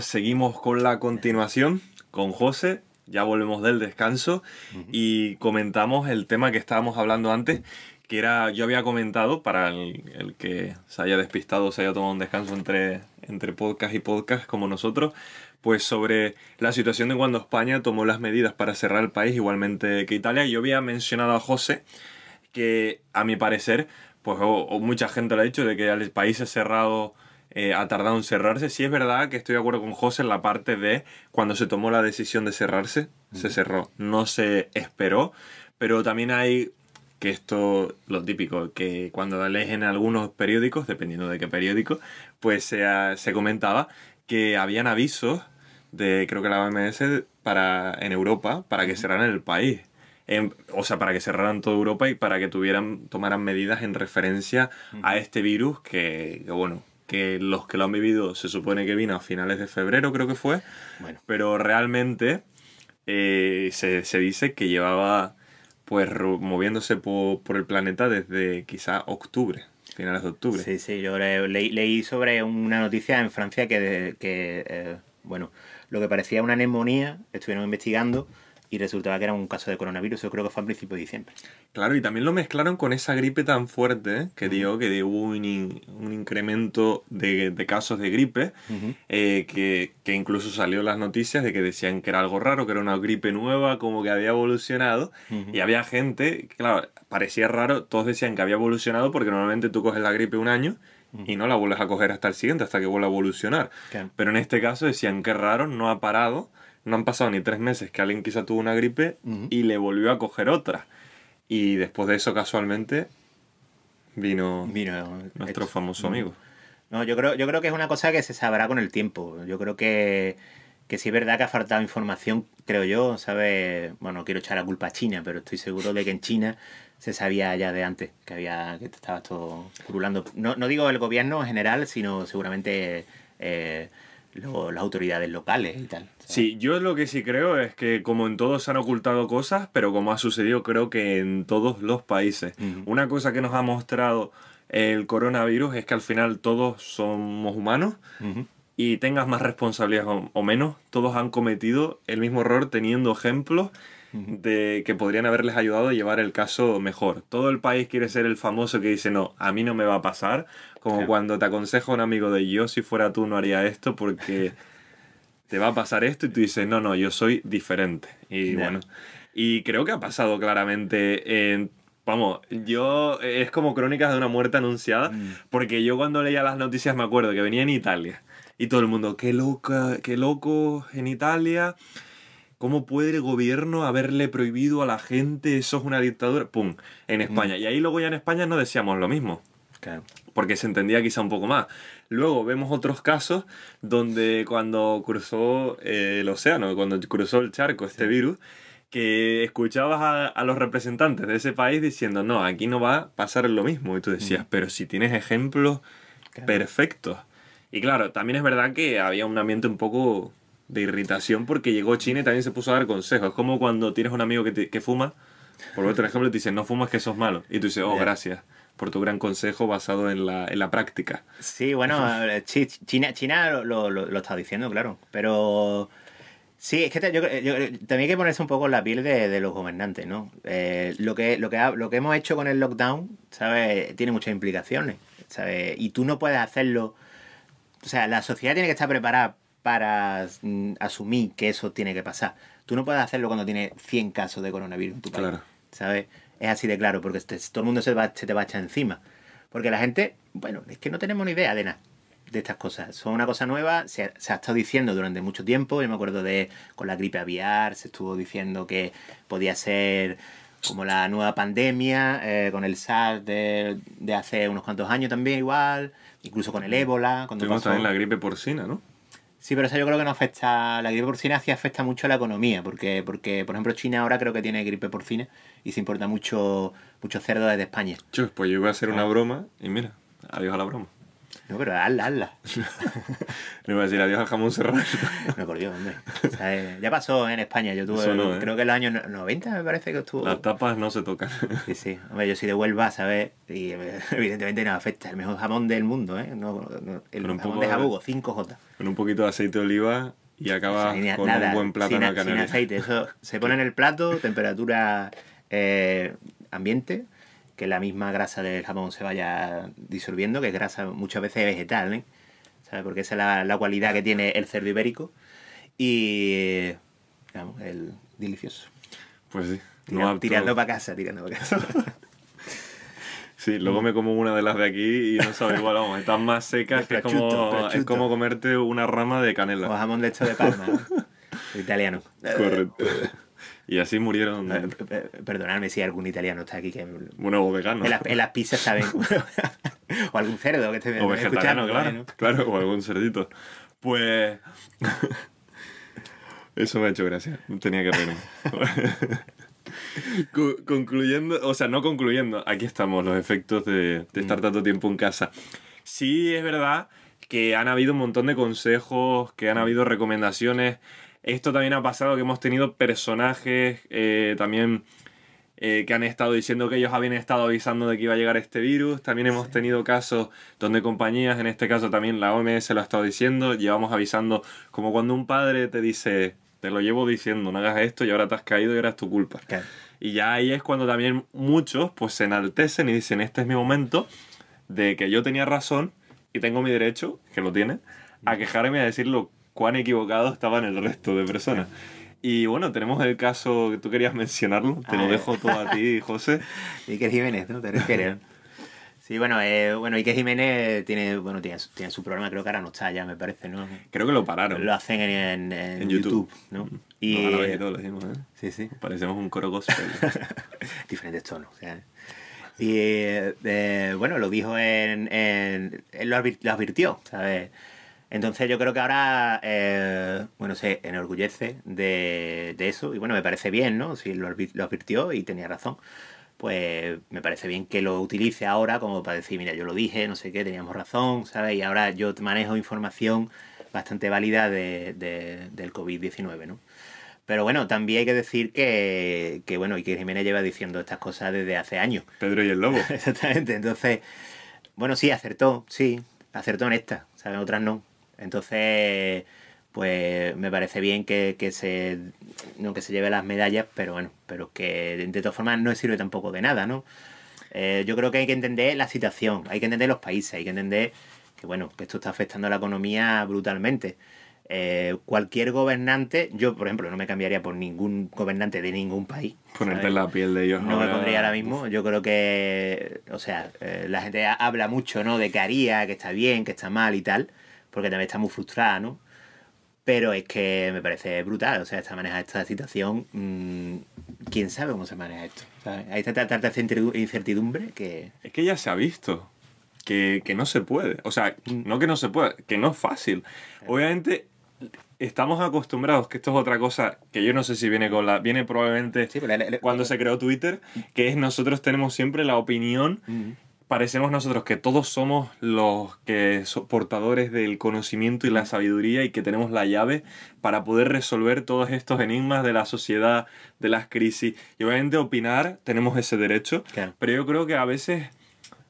seguimos con la continuación con José. Ya volvemos del descanso y comentamos el tema que estábamos hablando antes, que era, yo había comentado, para el, que se haya despistado, se haya tomado un descanso entre, entre podcast y podcast como nosotros, pues sobre la situación de cuando España tomó las medidas para cerrar el país, igualmente que Italia. Yo había mencionado a José que, a mi parecer, pues o, mucha gente lo ha dicho, de que el país es cerrado eh, ha tardado en cerrarse. Sí es verdad que estoy de acuerdo con José en la parte de cuando se tomó la decisión de cerrarse, se cerró. No se esperó, pero también hay que esto, lo típico, que cuando lees en algunos periódicos, dependiendo de qué periódico, pues se, se comentaba que habían avisos de, creo que la OMS, para, en Europa, para que cerraran el país. o sea, para que cerraran toda Europa y para que tuvieran, tomaran medidas en referencia a este virus que, que, bueno, que los que lo han vivido se supone que vino a finales de febrero, creo que fue. Bueno. Pero realmente eh, se, se dice que llevaba pues moviéndose por, por el planeta desde quizá octubre, finales de octubre. Sí, sí, yo leí, sobre una noticia en Francia que, que eh, bueno, lo que parecía una neumonía, estuvieron investigando y resultaba que era un caso de coronavirus, yo creo que fue a principios de diciembre. Claro, y también lo mezclaron con esa gripe tan fuerte que dio que hubo un, un incremento de, de, casos de gripe, eh, que, que, incluso salió las noticias de que decían que era algo raro, que era una gripe nueva, como que había evolucionado, y había gente, claro, parecía raro, todos decían que había evolucionado porque normalmente tú coges la gripe un año, y no la vuelves a coger hasta el siguiente, hasta que vuelva a evolucionar. Pero en este caso decían que raro, no ha parado, no han pasado ni tres meses que alguien quizá tuvo una gripe y le volvió a coger otra. Y después de eso, casualmente, vino, nuestro famoso amigo. No, yo creo, yo creo que es una cosa que se sabrá con el tiempo. Yo creo que, que sí es verdad que ha faltado información, creo yo, ¿sabes? Bueno, no quiero echar la culpa a China, pero estoy seguro de que en China se sabía ya de antes que había que estaba esto curulando. No, no digo el gobierno en general, sino seguramente eh, las autoridades locales y tal. Sí, yo lo que sí creo es que como en todos se han ocultado cosas, pero como ha sucedido creo que en todos los países. Una cosa que nos ha mostrado el coronavirus es que al final todos somos humanos y tengas más responsabilidad o, menos, todos han cometido el mismo error teniendo ejemplos de que podrían haberles ayudado a llevar el caso mejor. Todo el país quiere ser el famoso que dice, no, a mí no me va a pasar, como cuando te aconseja un amigo de yo si fuera tú no haría esto porque te va a pasar esto y tú dices, no, no, yo soy diferente. Y bueno, y creo que ha pasado claramente en Vamos, yo es como crónicas de una muerte anunciada, mm. porque yo cuando leía las noticias me acuerdo que venía en Italia y todo el mundo, qué loca, qué loco en Italia, ¿Cómo puede el gobierno haberle prohibido a la gente? Eso es una dictadura. ¡Pum! En España. Mm. Y ahí luego ya en España no decíamos lo mismo. Porque se entendía quizá un poco más. Luego vemos otros casos donde cuando cruzó eh, el océano, cuando cruzó el charco este virus, que escuchabas a, los representantes de ese país diciendo, no, aquí no va a pasar lo mismo. Y tú decías, mm. pero si tienes ejemplos perfectos. Y claro, también es verdad que había un ambiente un poco de irritación porque llegó China y también se puso a dar consejos. Es como cuando tienes un amigo que, que fuma, por otro ejemplo, te dice, no fumas que sos malo. Y tú dices, oh, gracias por tu gran consejo basado en la, en la práctica. Sí, bueno, China, China lo, lo, está diciendo, claro. Pero sí, es que también hay que ponerse un poco en la piel de, de los gobernantes, ¿no? Eh, lo, que, lo, que lo que hemos hecho con el lockdown, ¿sabes? Tiene muchas implicaciones, ¿sabes? Y tú no puedes hacerlo... O sea, la sociedad tiene que estar preparada para mm, asumir que eso tiene que pasar. Tú no puedes hacerlo cuando tienes 100 casos de coronavirus en tu país. ¿Sabes? Es así de claro, porque todo el mundo se, va, se te va a echar encima. Porque la gente, bueno, es que no tenemos ni idea de nada de estas cosas. Son una cosa nueva, se, ha estado diciendo durante mucho tiempo. Yo me acuerdo de con la gripe aviar, se estuvo diciendo que podía ser como la nueva pandemia, eh, con el SARS de, de, hace unos cuantos años también igual, incluso con el ébola. Cuando Tuvimos también la gripe porcina, ¿no? Sí, pero eso yo creo que no afecta. La gripe porcina sí afecta mucho a la economía, porque, porque por ejemplo, China ahora creo que tiene gripe porcina y se importa mucho, mucho cerdo desde España. Chus, pues yo iba a hacer una ah. broma y mira, adiós a la broma. No, pero hazla, hazla. Le iba a decir adiós al jamón serrano. No, por Dios, hombre. O sea, eh, ya pasó en España. Yo tuve, no, ¿eh? creo que en los años no- 90 me parece que estuvo. Las tapas no se tocan. Sí, sí. Hombre, yo soy de Huelva, ¿sabes? Y eh, evidentemente no afecta. El mejor jamón del mundo, ¿eh? No, no, el jamón poco de Jabugo, 5J. Con un poquito de aceite de oliva y acabas Sin- con nada, un buen plátano sin, a sin aceite. Eso se pone en el plato, temperatura eh, ambiente, que la misma grasa del jamón se vaya disolviendo, que es grasa muchas veces vegetal, ¿eh? ¿Sabes? Porque esa es la, la cualidad que tiene el cerdo ibérico. Y. Vamos, el delicioso. Pues sí. Tira- no tirando para casa, tirando para casa. Sí, luego me como una de las de aquí y no sabe igual, vamos, están más secas que es como, es como comerte una rama de o canela. jamón de esto de palma, ¿no? italiano. Correcto. Y así murieron, Eh, Perdonadme si algún italiano está aquí que bueno, o veganos. En las, en las pizzas saben. o algún cerdo que esté O vegetariano, claro. ¿no? Claro, o algún cerdito. Pues... Eso me ha hecho gracia. Tenía que reírme. Co- concluyendo, o sea, no concluyendo, aquí estamos, los efectos de, de estar tanto tiempo en casa. Sí es verdad que han habido un montón de consejos, que han habido recomendaciones. Esto también ha pasado que hemos tenido personajes eh, también eh, que han estado diciendo que ellos habían estado avisando de que iba a llegar este virus. También hemos tenido casos donde compañías, en este caso también la OMS lo ha estado diciendo, llevamos avisando, como cuando un padre te dice, te lo llevo diciendo, no hagas esto y ahora te has caído y ahora es tu culpa. Claro. Y ya ahí es cuando también muchos pues se enaltecen y dicen, este es mi momento de que yo tenía razón y tengo mi derecho, que lo tiene, a quejarme y a decir lo cuán equivocado estaban el resto de personas. Y bueno, tenemos el caso que tú querías mencionarlo, te Ah, lo eh. dejo todo a ti, José. Iker Jiménez, ¿no? ¿Te refieres? Sí, bueno, eh, bueno, Iker Jiménez tiene, bueno, tiene, tiene su programa, creo que ahora no está ya, me parece, ¿no? Creo que lo pararon. Lo hacen en, en- en En YouTube, YouTube. ¿no? Y... Árabes y todo lo decimos, ¿eh? sí, sí. Parecemos un coro gospel. diferentes tonos. o sea. Y eh, bueno, lo dijo en. en él lo advirtió, ¿sabes? Entonces yo creo que ahora, eh, bueno, se enorgullece de, de eso y bueno, me parece bien, ¿no? Si lo, lo advirtió y tenía razón, pues me parece bien que lo utilice ahora como para decir, mira, yo lo dije, no sé qué, teníamos razón, ¿sabes? Y ahora yo manejo información bastante válida de, de- del COVID-19, ¿no? Pero bueno, también hay que decir que, que bueno, Iker Jiménez lleva diciendo estas cosas desde hace años. Pedro y el lobo. Exactamente. Entonces, bueno, sí, acertó, sí, acertó en esta, ¿saben? Otras no. Entonces, pues me parece bien que, que se no que se lleve las medallas, pero bueno, pero que de todas formas no sirve tampoco de nada, ¿no? Eh, yo creo que hay que entender la situación, hay que entender los países, hay que entender que bueno, que esto está afectando a la economía brutalmente. Eh, cualquier gobernante, yo por ejemplo no me cambiaría por ningún gobernante de ningún país. Ponerte en la piel de ellos. No me ahora. pondría ahora mismo. Yo creo que, o sea, eh, la gente ha- habla mucho, ¿no? De que haría, que está bien, que está mal y tal, porque también está muy frustrada, ¿no? Pero es que me parece brutal, o sea, esta maneja esta situación, mm, quién sabe cómo se maneja esto. ¿sabes? Hay tanta, tanta incertidu- incertidumbre que... Es que ya se ha visto que, que no se puede. O sea, no que no se puede, que no es fácil. Obviamente, estamos acostumbrados, que esto es otra cosa que yo no sé si viene con la. Viene probablemente Sí, pero cuando se creó Twitter, que es nosotros tenemos siempre la opinión. Parecemos nosotros que todos somos los que son portadores del conocimiento y la sabiduría y que tenemos la llave para poder resolver todos estos enigmas de la sociedad, de las crisis. Y obviamente opinar, tenemos ese derecho, Claro. pero yo creo que a veces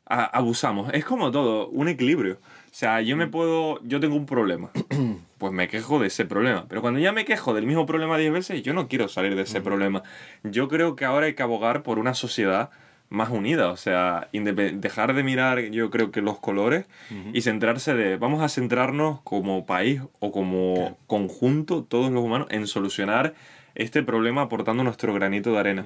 a- abusamos. Es como todo, un equilibrio. O sea, yo me puedo, yo tengo un problema, pues me quejo de ese problema. Pero cuando ya me quejo del mismo problema 10 veces, yo no quiero salir de ese problema. Yo creo que ahora hay que abogar por una sociedad más unida, o sea, dejar de mirar, yo creo que los colores y centrarse de, vamos a centrarnos como país o como conjunto, todos los humanos, en solucionar este problema aportando nuestro granito de arena.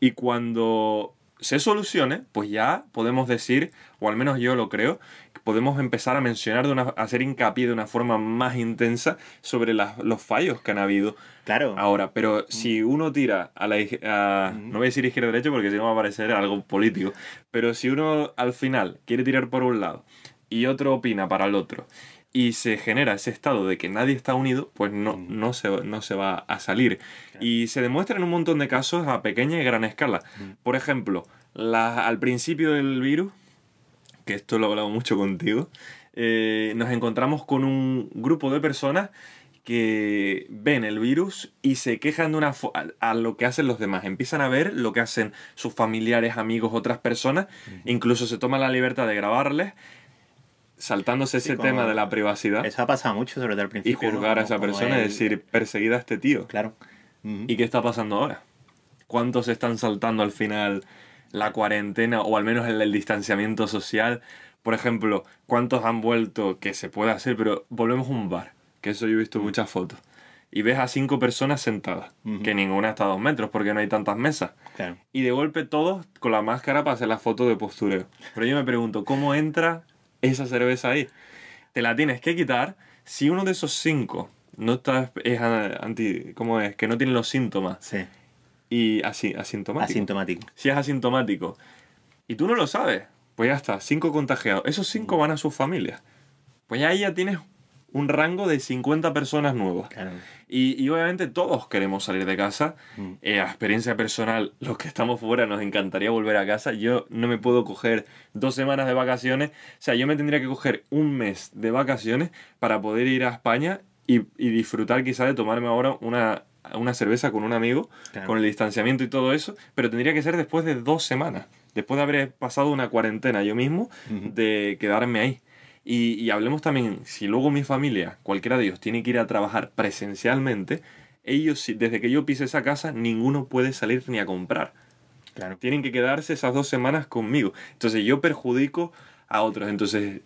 Y cuando se solucione, pues ya podemos decir, o al menos yo lo creo, que podemos empezar a mencionar, de una, a hacer hincapié de una forma más intensa sobre las- los fallos que han habido Claro. ahora. Pero si uno tira a la a- no voy a decir izquierda derecha porque si no va a parecer algo político, pero si uno al final quiere tirar por un lado y otro opina para el otro y se genera ese estado de que nadie está unido, pues no, no, se, no se va a salir. Y se demuestra en un montón de casos a pequeña y gran escala. Por ejemplo, la- al principio del virus, que esto lo he hablado mucho contigo, eh, nos encontramos con un grupo de personas que ven el virus y se quejan de una fo- a, a lo que hacen los demás. Empiezan a ver lo que hacen sus familiares, amigos, otras personas. Incluso se toman la libertad de grabarles, saltándose Sí, ese tema de la privacidad Eso ha pasado mucho, sobre todo al y principio. ¿no? juzgar a Como- esa persona y el- decir, perseguida a este tío. Claro. ¿Y qué está pasando ahora? ¿Cuántos están saltando al final la cuarentena o al menos el, el distanciamiento social? Por ejemplo, ¿cuántos han vuelto que se puede hacer? Pero volvemos a un bar, que eso yo he visto muchas fotos. Y ves a cinco personas sentadas, Ujú. que ninguna está a dos metros porque no hay tantas mesas. Claro. Y de golpe todos con la máscara para hacer la foto de postureo. Pero yo me pregunto, ¿cómo entra esa cerveza ahí? Te la tienes que quitar si uno de esos cinco no está es anti cómo es que no tiene los síntomas Sí. y así asintomático. Asintomático. si es asintomático y tú no lo sabes, pues ya está, cinco contagiados. Esos cinco van a sus familias. Pues ya ahí ya tienes un rango de 50 personas nuevas. Claro. Y, y obviamente todos queremos salir de casa. Mm. Eh, a experiencia personal, los que estamos fuera nos encantaría volver a casa. Yo no me puedo coger dos semanas de vacaciones. O sea, yo me tendría que coger un mes de vacaciones para poder ir a España y, y disfrutar quizá de tomarme ahora una, una cerveza con un amigo, Claro. con el distanciamiento y todo eso. Pero tendría que ser después de dos semanas. Después de haber pasado una cuarentena yo mismo, de quedarme ahí. Y, y hablemos también, si luego mi familia, cualquiera de ellos, tiene que ir a trabajar presencialmente, ellos, desde que yo pise esa casa, ninguno puede salir ni a comprar. Claro. Tienen que quedarse esas dos semanas conmigo. Entonces yo perjudico a otros. Entonces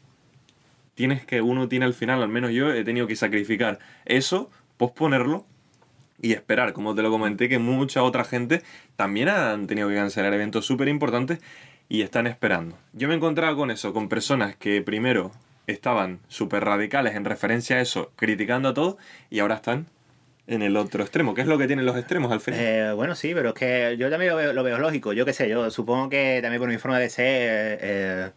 tienes que, uno tiene al final, al menos yo he tenido que sacrificar eso, posponerlo y esperar, como te lo comenté, que mucha otra gente también han tenido que cancelar eventos súper importantes y están esperando. Yo me encontraba con eso, con personas que primero estaban súper radicales en referencia a eso, criticando a todo, y ahora están en el otro extremo. ¿Qué es lo que tienen los extremos al final? Eh, bueno, sí, pero es que yo también lo veo, lo veo lógico. Yo qué sé, yo supongo que también por mi forma de ser, eh,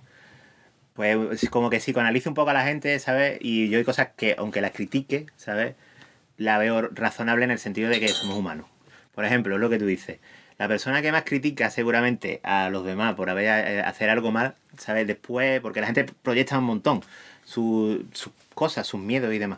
pues como que psicoanalizo un poco a la gente, ¿sabes? Y yo hay cosas que, aunque las critique, ¿sabes? La veo razonable en el sentido de que somos humanos. Por ejemplo, lo que tú dices. La persona que más critica seguramente a los demás por haber eh, hacer algo mal, ¿sabes? Después, porque la gente proyecta un montón su- sus cosas, sus miedos y demás.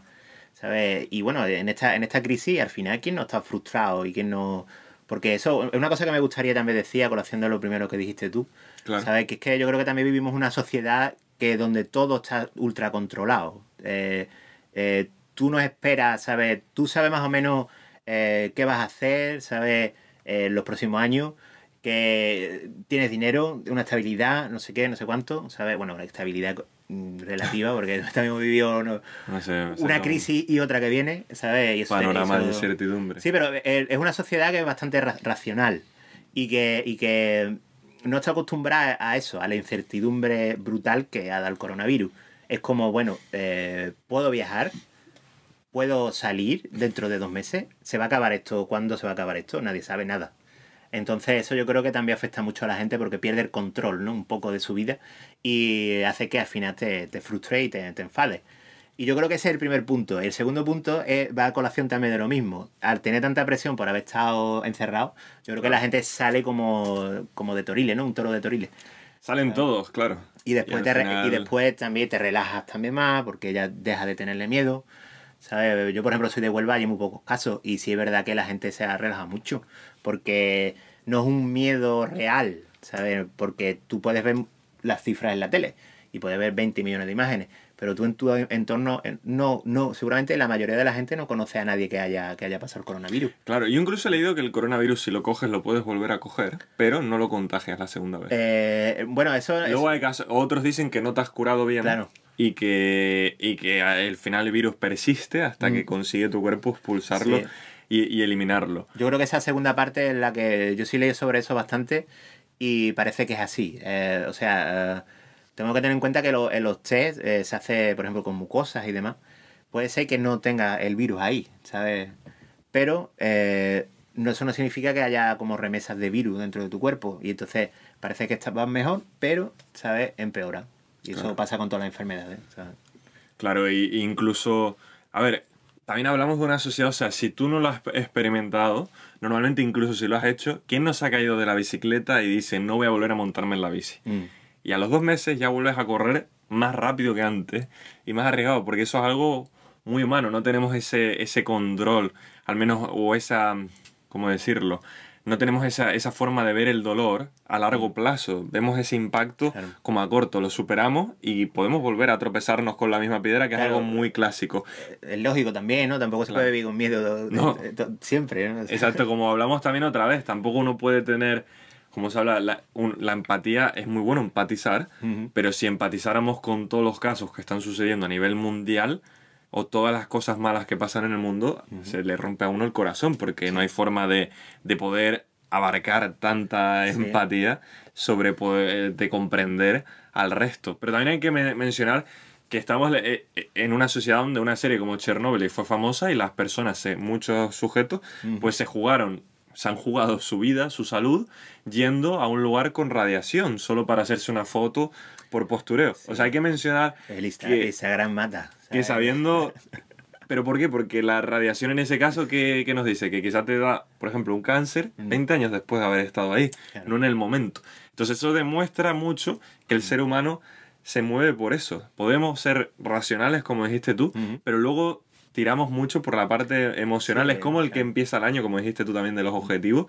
¿Sabes? Y bueno, en esta, en esta crisis, al final, ¿quién no está frustrado y quién no...? Porque eso es una cosa que me gustaría también decir a colación de lo primero que dijiste tú. Claro. ¿Sabes? Que es que yo creo que también vivimos una sociedad que donde todo está ultra controlado. Eh, eh, tú no esperas, ¿sabes? Tú sabes más o menos eh, qué vas a hacer, ¿sabes? Eh, los próximos años, que tienes dinero, una estabilidad, no sé qué, no sé cuánto, ¿sabes? Bueno, una estabilidad mm, relativa, porque también hemos vivido ¿no? Sé, una crisis y otra que viene, ¿sabes? Y eso- Panorama de incertidumbre. Sí, pero eh, es una sociedad que es bastante ra- racional y que, y que no está acostumbrada a eso, a la incertidumbre brutal que ha dado el coronavirus. Es como, bueno, eh, puedo viajar, puedo salir dentro de dos meses, se va a acabar esto, ¿cuándo se va a acabar esto? Nadie sabe nada. Entonces eso yo creo que también afecta mucho a la gente porque pierde el control, ¿no? Un poco de su vida y hace que al final te, te frustre y te, te enfades. Y yo creo que ese es el primer punto. El segundo punto es- va a colación también de lo mismo. Al tener tanta presión por haber estado encerrado, yo creo que la gente sale como, como de toriles, ¿no? Un toro de toriles. Salen todos, claro. Y después, al te re- final- y después también te relajas también más porque ya dejas de tenerle miedo. ¿Sabes? Yo, por ejemplo, soy de Huelva y hay muy pocos casos. Y sí es verdad que la gente se relaja mucho. Porque no es un miedo real, ¿sabes? Porque tú puedes ver las cifras en la tele y puedes ver 20 millones de imágenes. Pero tú en tu entorno, no, no, seguramente la mayoría de la gente no conoce a nadie que haya, que haya pasado el coronavirus. Claro, yo incluso he leído que el coronavirus si lo coges lo puedes volver a coger, pero no lo contagias la segunda vez. Eh, bueno, eso es. Luego hay casos, otros dicen que no te has curado bien Claro. Y que y que al final el virus persiste hasta que consigue tu cuerpo expulsarlo Mm. Sí. y, y eliminarlo. Yo creo que esa segunda parte es la que yo sí leí sobre eso bastante y parece que es así. Eh, o sea, eh, tengo que tener en cuenta que lo- en los test eh, se hace, por ejemplo, con mucosas y demás. Puede ser que no tenga el virus ahí, ¿sabes? Pero eh, no, eso no significa que haya como remesas de virus dentro de tu cuerpo. Y entonces parece que estás mejor, pero, ¿sabes? Empeora. Y eso pasa con todas las enfermedades. Claro, y incluso, a ver, también hablamos de una sociedad, o sea, si tú no lo has experimentado, normalmente incluso si lo has hecho, ¿quién no se ha caído de la bicicleta y dice, no voy a volver a montarme en la bici? Mm. Y a los dos meses ya vuelves a correr más rápido que antes y más arriesgado, porque eso es algo muy humano, no tenemos ese, ese control, al menos, o esa, ¿cómo decirlo? No tenemos esa, esa forma de ver el dolor a largo plazo. Vemos ese impacto como a corto, lo superamos y podemos volver a tropezarnos con la misma piedra, que es algo muy clásico. Es lógico también, ¿no? Tampoco se puede vivir con miedo siempre, ¿no? Exacto, como hablamos también otra vez, tampoco uno puede tener como se habla, la, la, empatía es muy bueno empatizar, pero si empatizáramos con todos los casos que están sucediendo a nivel mundial o todas las cosas malas que pasan en el mundo, se le rompe a uno el corazón porque no hay forma de, de poder abarcar tanta empatía sobre poder, de comprender al resto. Pero también hay que mencionar que estamos eh, eh, en una sociedad donde una serie como Chernobyl fue famosa y las personas, eh, muchos sujetos, pues se jugaron se han jugado su vida, su salud, yendo a un lugar con radiación, solo para hacerse una foto por postureo. O sea, hay que mencionar... que, esa gran mata. Que sabiendo... ¿Pero por qué? Porque la radiación en ese caso, ¿qué, nos dice? Que quizá te da, por ejemplo, un cáncer 20 años después de haber estado ahí, no en el momento. Entonces eso demuestra mucho que el ser humano se mueve por eso. Podemos ser racionales, como dijiste tú, pero luego tiramos mucho por la parte emocional. es como el que empieza el año, como dijiste tú también, de los objetivos.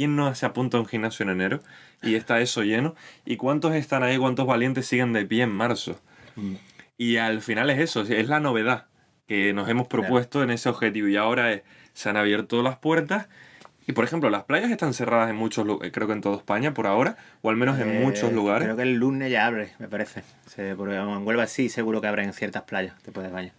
¿Quién no se apunta a un gimnasio en enero y está eso lleno? ¿Y cuántos están ahí, cuántos valientes siguen de pie en marzo? Mm. Y al final es eso, es la novedad que nos hemos propuesto en ese objetivo. Y ahora se han abierto las puertas. Y por ejemplo, las playas están cerradas en muchos lugares, creo que en toda España por ahora, o al menos en eh, muchos lugares. Creo que el lunes ya abre, me parece. porque en Huelva sí, seguro que en ciertas playas, te puedes bañar.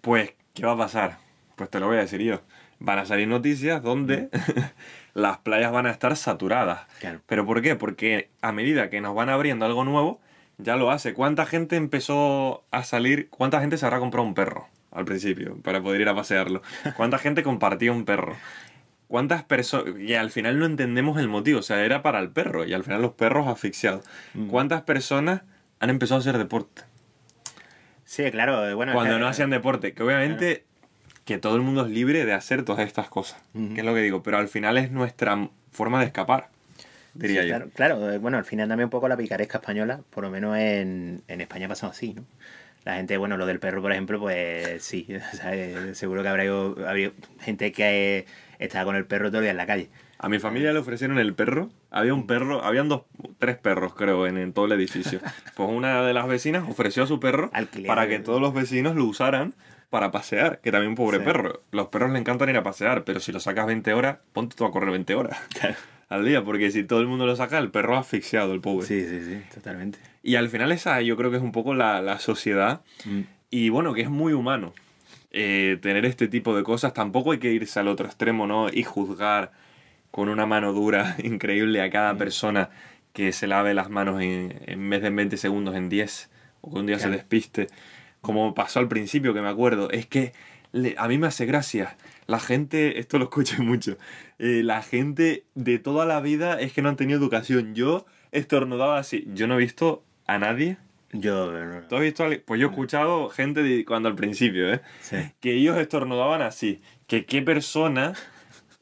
Pues ¿Qué va a pasar? Pues te lo voy a decir yo. Van a salir noticias donde las playas van a estar saturadas. ¿Pero por qué? Porque a medida que nos van abriendo algo nuevo, ya lo hace. ¿Cuánta gente empezó a salir? ¿Cuánta gente se habrá comprado un perro al principio para poder ir a pasearlo? ¿Cuánta gente compartía un perro? ¿Cuántas personas.? Y al final no entendemos el motivo. O sea, era para el perro y al final los perros asfixiados. Mm. ¿Cuántas personas han empezado a hacer deporte? Sí, claro. Eh, bueno, Cuando no hacían deporte, que obviamente que todo el mundo es libre de hacer todas estas cosas, que es lo que digo, pero al final es nuestra forma de escapar, diría yo. Claro, claro, eh, bueno, al final también un poco la picaresca española, por lo menos en, en España ha pasado así, ¿no? La gente, bueno, lo del perro, por ejemplo, pues sí, seguro que habrá, habría gente que estaba con el perro todo el día en la calle. A mi familia le ofrecieron el perro. Había un perro, habían dos, tres perros creo en, todo el edificio. Pues una de las vecinas ofreció a su perro para que todos los vecinos lo usaran para pasear, que también pobre perro. Los perros le encantan ir a pasear, pero si lo sacas 20 horas, ponte tú a correr 20 horas al día, porque si todo el mundo lo saca, el perro asfixiado, el pobre. Sí, sí, sí, totalmente. Y al final esa yo creo que es un poco la, sociedad mm. y bueno, que es muy humano. Eh, tener este tipo de cosas, tampoco hay que irse al otro extremo, ¿no? Y juzgar con una mano dura increíble a cada persona que se lave las manos en, en vez de en 20 segundos en 10 o que un día se despiste. Como pasó al principio, que me acuerdo, es que a mí me hace gracia. La gente, esto lo escucho mucho, eh, la gente de toda la vida es que no han tenido educación. Yo estornudaba así. Yo no he visto a nadie yo, ¿Tú has visto Pues yo he escuchado gente de, cuando al principio, ¿eh? Que ellos estornudaban así. Que qué persona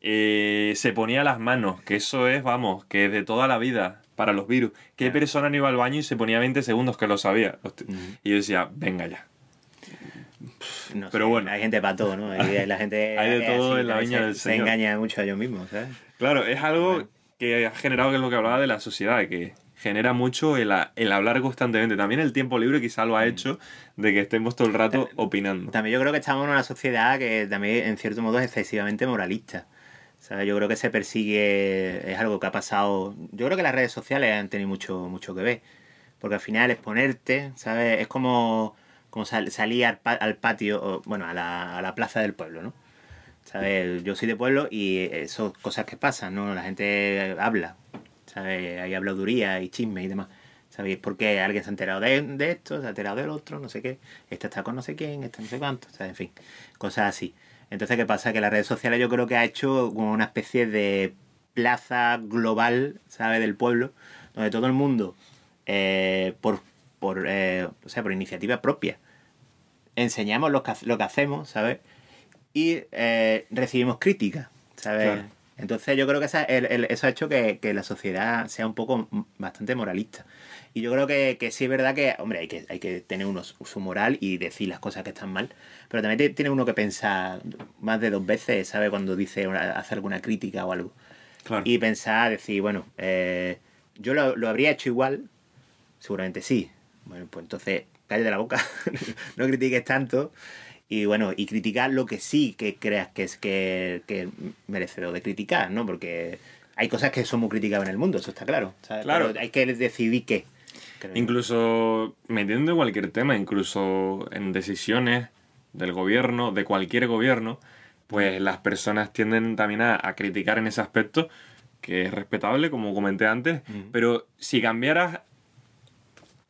eh, se ponía las manos, que eso es, vamos, que de toda la vida para los virus. ¿Qué persona no iba al baño y se ponía 20 segundos que lo sabía? Y yo decía, venga ya. Pero bueno. Hay gente para todo, ¿no? Hay, la gente hay de todo en la viña del Señor. Se engaña mucho a ellos mismos, ¿sabes? Claro, es algo que ha generado, que es lo que hablaba de la sociedad, que genera mucho el, el, hablar constantemente. También el tiempo libre quizá lo ha hecho de que estemos todo el rato opinando. También yo creo que estamos en una sociedad que también en cierto modo es excesivamente moralista. Yo creo que se persigue, es algo que ha pasado. Yo creo que las redes sociales han tenido mucho, mucho que ver. Porque al final exponerte, ¿sabes? Es como, como salir al, patio, bueno, a la, a la plaza del pueblo, ¿no? ¿Sabes? Yo soy de pueblo y son cosas que pasan, ¿no? La gente habla, ¿sabes? Hay habladuría y chisme y demás. ¿Sabéis? Porque alguien se ha enterado de, de, esto, se ha enterado del otro, no sé qué. Este está con no sé quién, este no sé cuánto, ¿sabes? En fin, cosas así. Entonces, ¿qué pasa? Que las redes sociales yo creo que ha hecho como una especie de plaza global, ¿sabes? Del pueblo, donde todo el mundo, eh, por, por, eh, o sea, por iniciativa propia, enseñamos lo que, lo que hacemos, ¿sabes? Y eh, recibimos críticas, ¿sabes? Entonces yo creo que esa- el- el- eso ha hecho que, que la sociedad sea un poco bastante moralista. Y yo creo que, que sí es verdad que, hombre, hay que, hay que tener uno su moral y decir las cosas que están mal, pero también te- tiene uno que pensar más de dos veces, ¿sabe? Cuando dice, una- hace alguna crítica o algo. Claro. Y pensar, decir, bueno, eh, yo lo, lo habría hecho igual, seguramente sí. Bueno, pues entonces, cállate la boca, no critiques tanto. Y bueno, y criticar lo que sí que creas que es que, que merecedor de criticar, ¿no? Porque hay cosas que son muy criticadas en el mundo, eso está claro. ¿sabes? Claro. Pero hay que decidir qué. creo. Incluso metiendo en cualquier tema, incluso en decisiones del gobierno, de cualquier gobierno, pues las personas tienden también a, a criticar en ese aspecto, que es respetable, como comenté antes, pero si cambiaras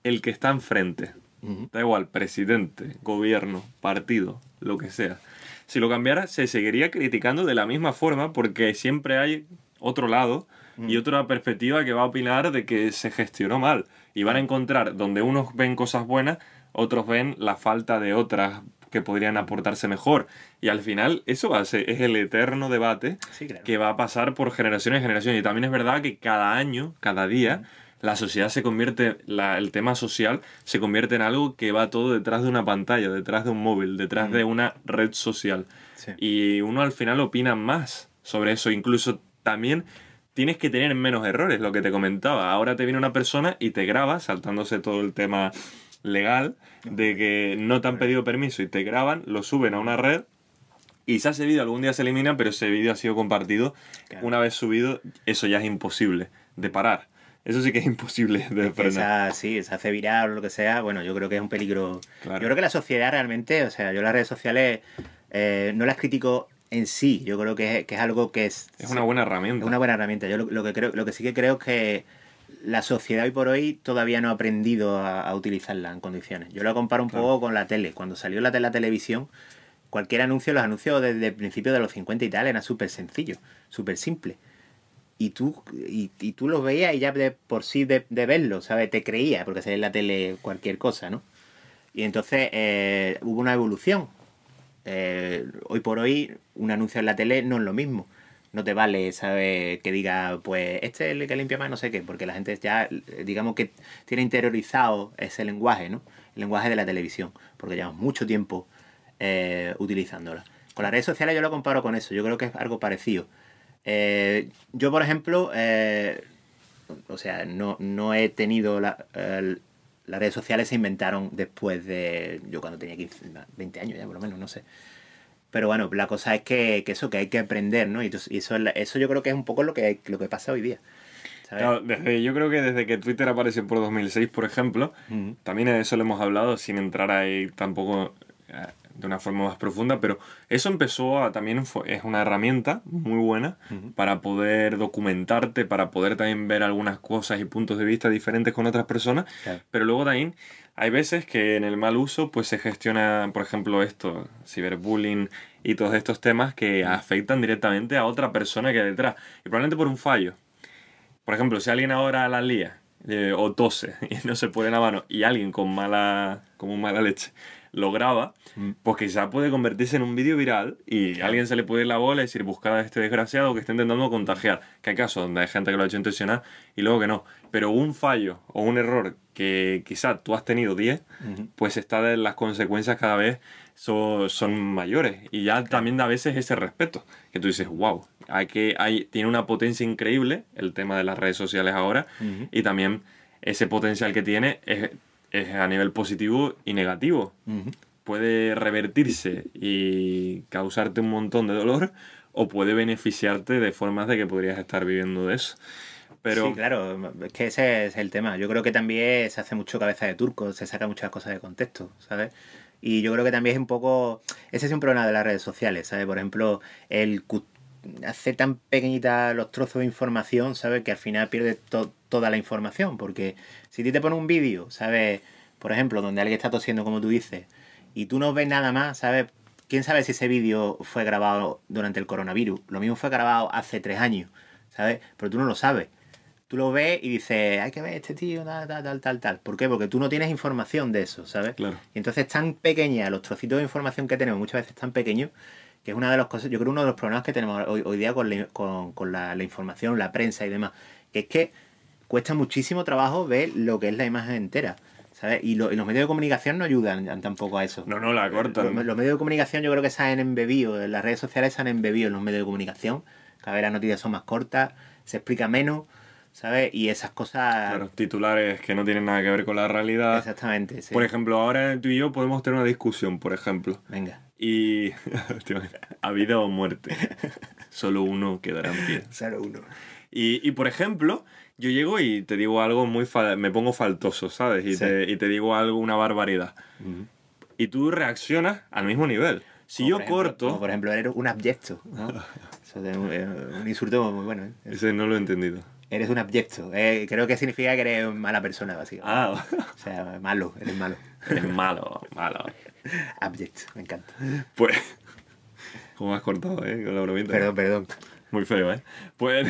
el que está enfrente, Ujú. da igual, presidente, gobierno, partido, lo que sea, si lo cambiaras se seguiría criticando de la misma forma porque siempre hay otro lado y otra perspectiva que va a opinar de que se gestionó mal. Y van a encontrar donde unos ven cosas buenas, otros ven la falta de otras que podrían aportarse mejor. Y al final eso va a ser, es el eterno debate Sí, claro. que va a pasar por generaciones y generaciones. Y también es verdad que cada año, cada día, la sociedad se convierte, la- el tema social se convierte en algo que va todo detrás de una pantalla, detrás de un móvil, detrás de una red social. Sí. Y uno al final opina más sobre eso. Incluso también tienes que tener menos errores, lo que te comentaba. Ahora te viene una persona y te graba, saltándose todo el tema legal, de que no te han pedido permiso y te graban, lo suben a una red y si ese vídeo algún día se elimina, pero ese vídeo ha sido compartido. Claro. Una vez subido, eso ya es imposible de parar. Eso sí que es imposible de frenar. Esa, sí, se hace viral o lo que sea, bueno, yo creo que es un peligro. Claro. Yo creo que la sociedad realmente, o sea, yo las redes sociales eh, no las critico en sí, yo creo que es, que es algo que es... Es una buena herramienta. es una buena herramienta. Yo lo, lo que creo, lo que sí que creo es que la sociedad hoy por hoy todavía no ha aprendido a, a utilizarla en condiciones. Yo lo comparo un Claro. poco con la tele. Cuando salió la, la televisión, cualquier anuncio, los anuncios desde el principio de los 50 y tal, era súper sencillo, súper simple. Y tú, y, tú los veías y ya de por sí de, de verlo, ¿sabes? Te creía, porque salía en la tele cualquier cosa, ¿no? Y entonces eh, hubo una evolución. Eh, hoy por hoy, un anuncio en la tele no es lo mismo. No te vale, ¿sabes? Que diga, pues, este es el que limpia más, no sé qué, porque la gente ya, digamos que tiene interiorizado ese lenguaje, ¿no? El lenguaje de la televisión, porque llevamos mucho tiempo eh, utilizándola. Con las redes sociales yo lo comparo con eso, yo creo que es algo parecido. Eh, yo, por ejemplo, eh, o sea, no, no he tenido la, el- las redes sociales se inventaron después de yo cuando tenía 15, 20 años ya por lo menos, no sé. Pero bueno, la cosa es que, que eso, que hay que aprender, ¿no? Y, entonces- y eso, eso yo creo que es un poco lo que, lo que pasa hoy día. Claro, desde, yo creo que desde que Twitter apareció por 2006, por ejemplo, también de eso lo hemos hablado sin entrar ahí tampoco eh, de una forma más profunda, pero eso empezó a también es una herramienta muy buena para poder documentarte, para poder también ver algunas cosas y puntos de vista diferentes con otras personas, Claro. pero luego también hay veces que en el mal uso pues se gestiona, por ejemplo, esto, ciberbullying y todos estos temas que afectan directamente a otra persona que hay detrás, y probablemente por un fallo. Por ejemplo, si alguien ahora la lía eh, o tose y no se pone la mano y alguien con mala, como mala leche lo graba, Mm. pues quizá puede convertirse en un vídeo viral y a alguien se le puede ir la bola y decir buscar a este desgraciado que está intentando contagiar. Que hay casos donde hay gente que lo ha hecho intencional y luego que no. Pero un fallo o un error que quizá tú has tenido 10, Ujú. pues está de las consecuencias cada vez son, son mayores. Y ya también da a veces ese respeto. Que tú dices, wow, hay que, hay, tiene una potencia increíble el tema de las redes sociales ahora. Y también ese potencial que tiene es, es a nivel positivo y negativo. Puede revertirse y causarte un montón de dolor o puede beneficiarte de formas de que podrías estar viviendo de eso. Pero Sí, claro, es que ese es el tema. Yo creo que también se hace mucho cabeza de turco, se saca muchas cosas de contexto, ¿sabes? Y yo creo que también es un poco... Ese es un problema de las redes sociales, ¿sabes? Por ejemplo, el hace tan pequeñita los trozos de información, ¿sabes? Que al final pierde to- toda la información, porque si te pone un vídeo, ¿sabes? Por ejemplo, donde alguien está tosiendo, como tú dices, y tú no ves nada más, ¿sabes? ¿Quién sabe si ese vídeo fue grabado durante el coronavirus? Lo mismo fue grabado hace tres años, ¿sabes? Pero tú no lo sabes. Tú lo ves y dices, hay que ver este tío, tal, tal, tal, tal, tal. ¿Por qué? Porque tú no tienes información de eso, ¿sabes? Claro. Y entonces tan pequeña, los trocitos de información que tenemos muchas veces tan pequeños, que es una de las cosas, yo creo uno de los problemas que tenemos hoy, hoy día con, la, con, con la, la información, la prensa y demás, que es que cuesta muchísimo trabajo ver lo que es la imagen entera. ¿sabes? Y, lo- y los medios de comunicación no ayudan tampoco a eso. No, no, la cortan. Los, los medios de comunicación yo creo que se han embebido, las redes sociales se han embebido en los medios de comunicación. Cada vez las noticias son más cortas, se explica menos, ¿sabes? Y esas cosas... Claro, titulares que no tienen nada que ver con la realidad. Exactamente, sí. Por ejemplo, ahora tú y yo podemos tener una discusión, por ejemplo. Venga. Y. ¿te imaginas? a vida o muerte. Solo uno quedará en pie. Solo uno. Y, y, por ejemplo, yo llego y te digo algo muy. me pongo faltoso, ¿sabes? Y, Sí. te, y te digo algo, una barbaridad. Y tú reaccionas al mismo nivel. Si Como yo ejemplo- corto. Como por ejemplo, eres un abyecto, ¿no? Eso es un, un insulto muy bueno. ¿eh? Ese no lo he entendido. Eres un abyecto. Eh, creo que significa que eres mala persona, básicamente. Ah, O sea, malo, eres malo. eres malo, malo. Abyecto, me encanta. Pues. ¿Cómo has cortado, eh? Con la bromita. Perdón, perdón. Muy feo, ¿eh? Pues.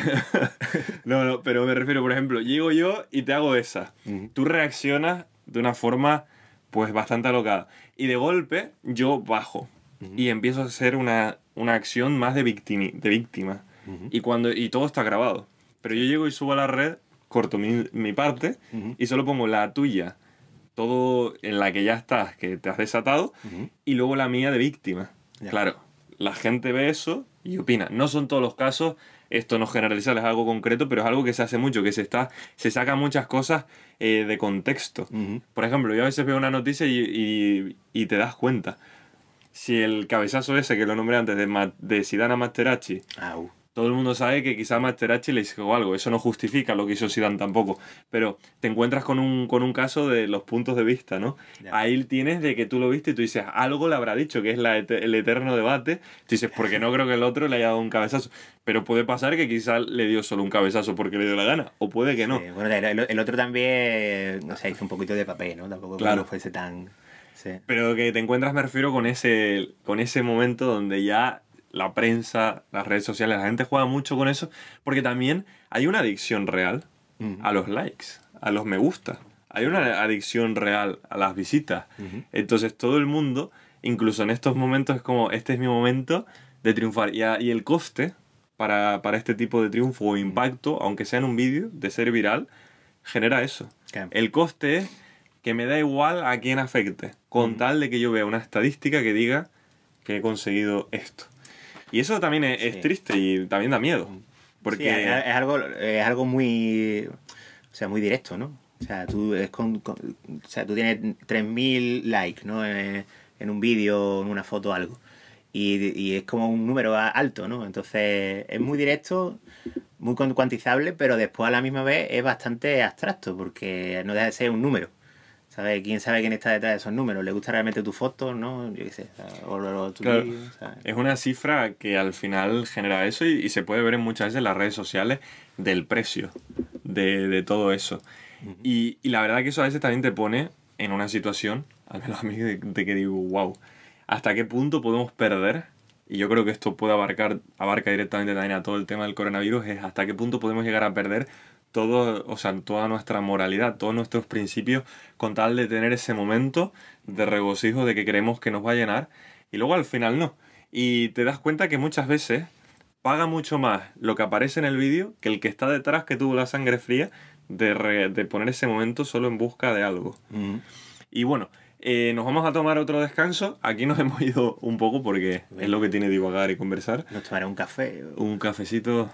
no, no, pero me refiero, por ejemplo, llego yo y te hago esa. Tú reaccionas de una forma, pues, bastante alocada. Y de golpe, yo bajo. Y empiezo a hacer una, una acción más de, victimi- de víctima. Y, cuando, y todo está grabado. Pero yo llego y subo a la red, corto mi, mi parte y solo pongo la tuya, todo en la que ya estás, que te has desatado, y luego la mía de víctima. Ya. Claro, la gente ve eso y opina. No son todos los casos, esto no es generalizar, es algo concreto, pero es algo que se hace mucho, que se está se sacan muchas cosas eh, de contexto. Por ejemplo, yo a veces veo una noticia y, y- y te das cuenta. Si el cabezazo ese que lo nombré antes de, Ma- de Zidane a Materazzi, Au. Todo el mundo sabe que quizá Materazzi le hizo algo. Eso no justifica lo que hizo Zidane tampoco. Pero te encuentras con un, con un caso de los puntos de vista, ¿no? Ahí tienes de que tú lo viste y tú dices, algo le habrá dicho, que es la el eterno debate. Tú dices, porque no creo que el otro le haya dado un cabezazo. Pero puede pasar que quizá le dio solo un cabezazo porque le dio la gana. O puede que no. Sí, bueno, el, otro también, no sé, hizo un poquito de papel, ¿no? Tampoco Claro. que fuese tan... Sí. Pero que te encuentras, me refiero con ese, con ese momento donde ya la prensa, las redes sociales, la gente juega mucho con eso, porque también hay una adicción real a los likes, a los me gusta. Hay una adicción real a las visitas. Entonces todo el mundo, incluso en estos momentos, es como, este es mi momento de triunfar. Y, a- y el coste para, para este tipo de triunfo o impacto, aunque sea en un vídeo, de ser viral, genera eso. El coste es que me da igual a quién afecte, con tal de que yo vea una estadística que diga que he conseguido esto. Y eso también es, triste y también da miedo. Porque Sí, es, es algo, es algo muy, o sea, muy directo, ¿no? O sea, tú, es con, con- o sea, tú tienes 3.000 likes, ¿no? En, en un vídeo, en una foto, algo. Y, y es como un número alto, ¿no? Entonces, es muy directo, muy cuan- cuantizable, pero después a la misma vez es bastante abstracto, porque no deja de ser un número. ¿Sabes? ¿Quién sabe quién está detrás de esos números? ¿Le gusta realmente tu foto? ¿No? Yo qué sé. O, o- o tu Claro. es una cifra que al final genera eso y, y se puede ver en muchas veces en las redes sociales del precio de, de todo eso. y, y la verdad que eso a veces también te pone en una situación, al menos a mí, de, de que digo, wow, ¿hasta qué punto podemos perder? Y yo creo que esto puede abarcar, abarca directamente también a todo el tema del coronavirus, es hasta qué punto podemos llegar a perder todo, o sea, toda nuestra moralidad, todos nuestros principios, con tal de tener ese momento de regocijo de que creemos que nos va a llenar, y luego al final no. Y te das cuenta que muchas veces paga mucho más lo que aparece en el vídeo que el que está detrás que tuvo la sangre fría de, re- de poner ese momento solo en busca de algo. Y bueno, eh, nos vamos a tomar otro descanso. Aquí nos hemos ido un poco porque es lo que tiene divagar y conversar. Nos tomará un café. Un cafecito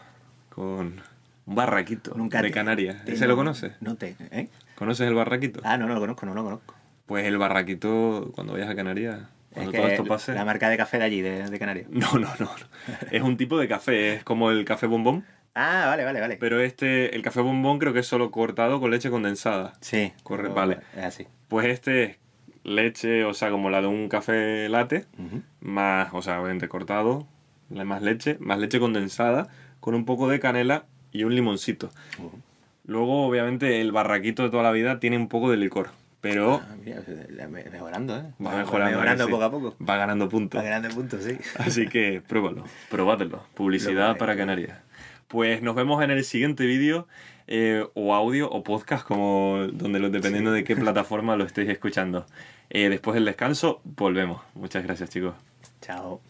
con un barraquito Nunca de te- Canarias. te- ¿Ese lo conoces? No te. ¿eh? ¿Conoces el barraquito? Ah, no, no lo conozco, no lo conozco. Pues el barraquito, cuando vayas a Canarias, cuando es todo que esto pase... La marca de café de allí, de, de Canarias. No, no, no. no. es un tipo de café, es como el café bombón. Ah, vale, vale, vale. Pero este, el café bombón creo que es solo cortado con leche condensada. sí. Corre- pero vale. Es así. Pues este es leche, o sea, como la de un café latte, más, o sea, obviamente cortado, más leche, más leche condensada, con un poco de canela y un limoncito. Luego, obviamente, el barraquito de toda la vida tiene un poco de licor, pero Ah, mira, me- mejorando, ¿eh? va mejorando. Mejorando ¿a que sí? poco a poco. Va ganando puntos. Va ganando puntos, sí. Así que pruébalo, probádelo. Publicidad para. Canarias. Pues nos vemos en el siguiente vídeo, eh, o audio, o podcast, como donde lo, dependiendo de qué plataforma lo estéis escuchando. Eh, después del descanso, volvemos. Muchas gracias, chicos. Chao.